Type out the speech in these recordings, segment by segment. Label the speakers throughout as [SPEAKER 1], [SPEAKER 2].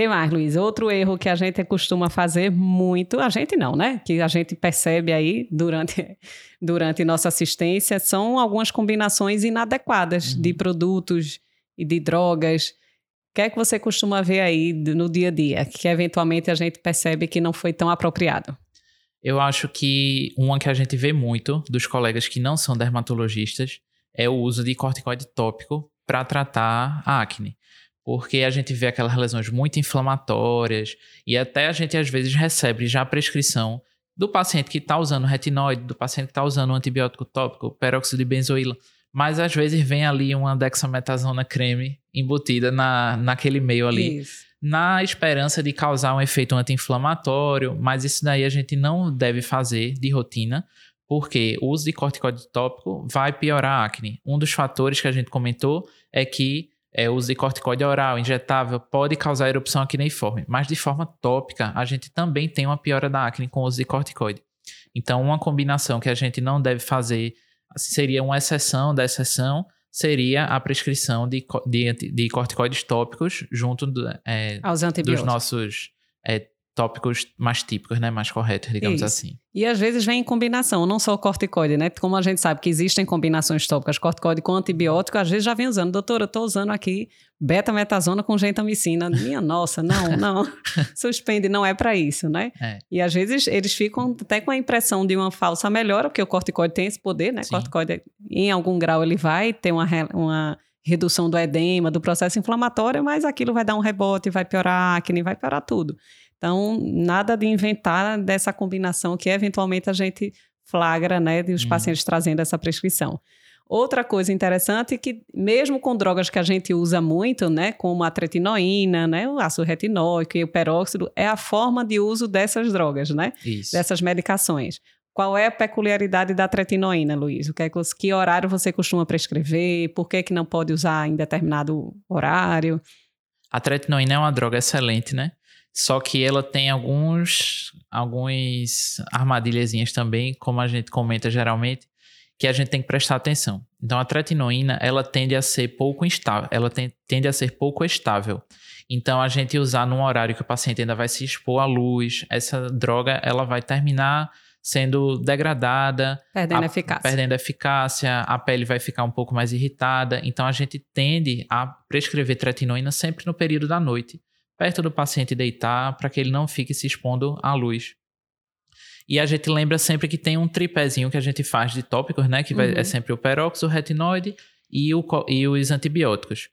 [SPEAKER 1] que mais, Luiz? Outro erro que a gente costuma fazer muito, a gente não, né? Que a gente percebe aí durante, durante nossa assistência, são algumas combinações inadequadas uhum. de produtos e de drogas. O que é que você costuma ver aí no dia a dia, que eventualmente a gente percebe que não foi tão apropriado?
[SPEAKER 2] Eu acho que uma que a gente vê muito dos colegas que não são dermatologistas é o uso de corticoide tópico para tratar a acne porque a gente vê aquelas lesões muito inflamatórias e até a gente às vezes recebe já a prescrição do paciente que está usando retinoide, do paciente que está usando antibiótico tópico, peróxido de benzoíla, mas às vezes vem ali uma dexametasona creme embutida na, naquele meio ali, isso. na esperança de causar um efeito anti-inflamatório, mas isso daí a gente não deve fazer de rotina, porque o uso de corticoide tópico vai piorar a acne. Um dos fatores que a gente comentou é que é, uso de corticoide oral, injetável, pode causar erupção acneiforme, mas de forma tópica, a gente também tem uma piora da acne com o uso de corticoide. Então, uma combinação que a gente não deve fazer, assim, seria uma exceção da exceção, seria a prescrição de, de, de corticoides tópicos junto do, é, dos nossos é, tópicos mais típicos, né? Mais corretos, digamos Isso. assim.
[SPEAKER 1] E às vezes vem em combinação, não só o corticoide, né? Como a gente sabe que existem combinações tópicas, corticoide com antibiótico, às vezes já vem usando. Doutora, eu estou usando aqui betametasona com gentamicina. Minha nossa, não, não. Suspende, não é para isso, né? É. E às vezes eles ficam até com a impressão de uma falsa melhora, porque o corticoide tem esse poder, né? Sim. Corticoide, em algum grau, ele vai ter uma, uma redução do edema, do processo inflamatório, mas aquilo vai dar um rebote, vai piorar a acne, vai piorar tudo. Então, nada de inventar dessa combinação que eventualmente a gente flagra, né, de os hum. pacientes trazendo essa prescrição. Outra coisa interessante é que, mesmo com drogas que a gente usa muito, né, como a tretinoína, né, o ácido retinóico e o peróxido, é a forma de uso dessas drogas, né? Isso. Dessas medicações. Qual é a peculiaridade da tretinoína, Luiz? O que, é que, que horário você costuma prescrever? Por que, que não pode usar em determinado horário?
[SPEAKER 2] A tretinoína é uma droga excelente, né? Só que ela tem alguns, alguns armadilhazinhas também, como a gente comenta geralmente, que a gente tem que prestar atenção. Então a tretinoína, ela tende a ser pouco instável, ela tem, tende a ser pouco estável. Então a gente usar num horário que o paciente ainda vai se expor à luz, essa droga ela vai terminar sendo degradada,
[SPEAKER 1] perdendo a, eficácia.
[SPEAKER 2] Perdendo eficácia, a pele vai ficar um pouco mais irritada. Então a gente tende a prescrever tretinoína sempre no período da noite perto do paciente deitar, para que ele não fique se expondo à luz. E a gente lembra sempre que tem um tripézinho que a gente faz de tópicos, né? Que vai, é uhum. sempre o peróxido, o retinoide e, o, e os antibióticos.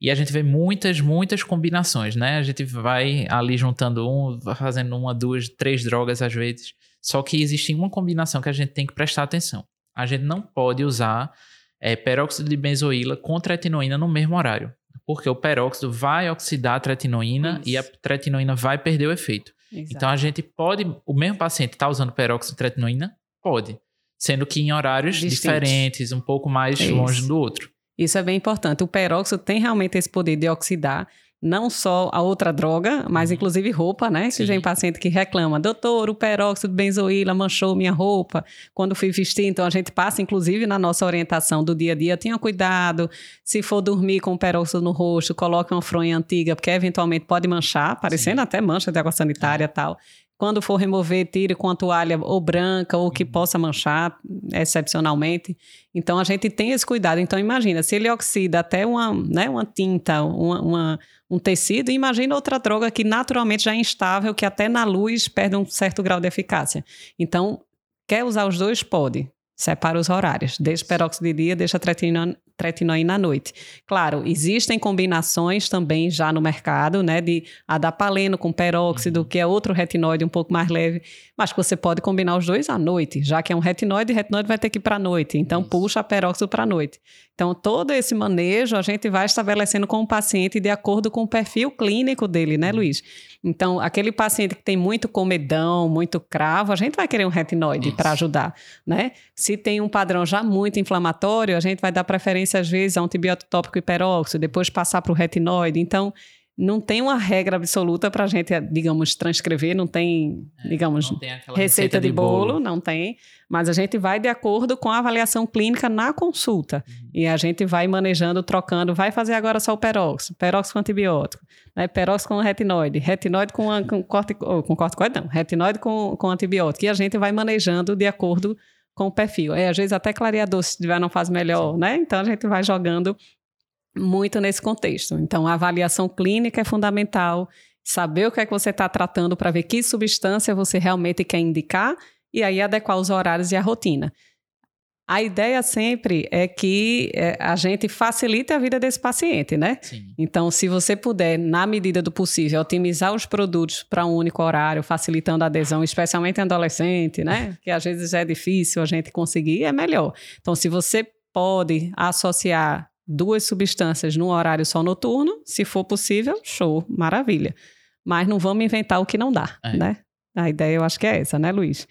[SPEAKER 2] E a gente vê muitas, muitas combinações, né? A gente vai ali juntando um, fazendo uma, duas, três drogas às vezes. Só que existe uma combinação que a gente tem que prestar atenção. A gente não pode usar é, peróxido de benzoíla com tretinoína no mesmo horário porque o peróxido vai oxidar a tretinoína Isso. e a tretinoína vai perder o efeito. Exato. Então a gente pode, o mesmo paciente está usando peróxido de tretinoína? Pode, sendo que em horários Distintos. diferentes, um pouco mais Isso. longe do outro.
[SPEAKER 1] Isso é bem importante. O peróxido tem realmente esse poder de oxidar não só a outra droga, mas uhum. inclusive roupa, né? Que tem paciente que reclama, doutor, o peróxido de benzoíla manchou minha roupa quando fui vestir. Então a gente passa, inclusive, na nossa orientação do dia a dia, tenha cuidado, se for dormir com o peróxido no rosto, coloque uma fronha antiga, porque eventualmente pode manchar, parecendo Sim. até mancha de água sanitária e é. tal. Quando for remover, tire com a toalha ou branca ou que uhum. possa manchar excepcionalmente. Então a gente tem esse cuidado. Então imagina, se ele oxida até uma, né, uma tinta, uma, uma um tecido, imagina outra droga que naturalmente já é instável, que até na luz perde um certo grau de eficácia. Então, quer usar os dois? Pode. Separa os horários. Deixa peróxido de dia, deixa tretinoína, tretinoína à noite. Claro, existem combinações também já no mercado, né, de adapaleno com peróxido, uhum. que é outro retinoide um pouco mais leve, mas que você pode combinar os dois à noite, já que é um retinoide, retinoide vai ter que ir para a noite, então Isso. puxa peróxido para a noite. Então, todo esse manejo a gente vai estabelecendo com o paciente de acordo com o perfil clínico dele, né, Luiz? Então, aquele paciente que tem muito comedão, muito cravo, a gente vai querer um retinoide para ajudar, né? Se tem um padrão já muito inflamatório, a gente vai dar preferência às vezes a um antibiótico tópico hiperóxido, depois passar para o retinoide. Então, não tem uma regra absoluta para a gente, digamos, transcrever, não tem, é, digamos,
[SPEAKER 2] não tem
[SPEAKER 1] receita,
[SPEAKER 2] receita, de,
[SPEAKER 1] bolo,
[SPEAKER 2] bolo,
[SPEAKER 1] não tem, mas a gente vai de acordo com a avaliação clínica na consulta. Uhum. E a gente vai manejando, trocando, vai fazer agora só o peróxido, peróxido com antibiótico, né? peróxido com retinoide, retinoide com, com, cortico, com corticoide, não, retinoide com, com antibiótico. E a gente vai manejando de acordo com o perfil. É, às vezes até clareador, se tiver, não faz melhor, Sim. né? Então a gente vai jogando muito nesse contexto. Então, a avaliação clínica é fundamental, saber o que é que você está tratando para ver que substância você realmente quer indicar e aí adequar os horários e a rotina. A ideia sempre é que é, a gente facilite a vida desse paciente, né?
[SPEAKER 2] Sim.
[SPEAKER 1] Então, se você puder, na medida do possível, otimizar os produtos para um único horário, facilitando a adesão, especialmente em adolescente, né? Que às vezes é difícil a gente conseguir, é melhor. Então, se você pode associar duas substâncias num horário só noturno, se for possível, show, maravilha. Mas não vamos inventar o que não dá, é. né? A ideia eu acho que é essa, né, Luiz?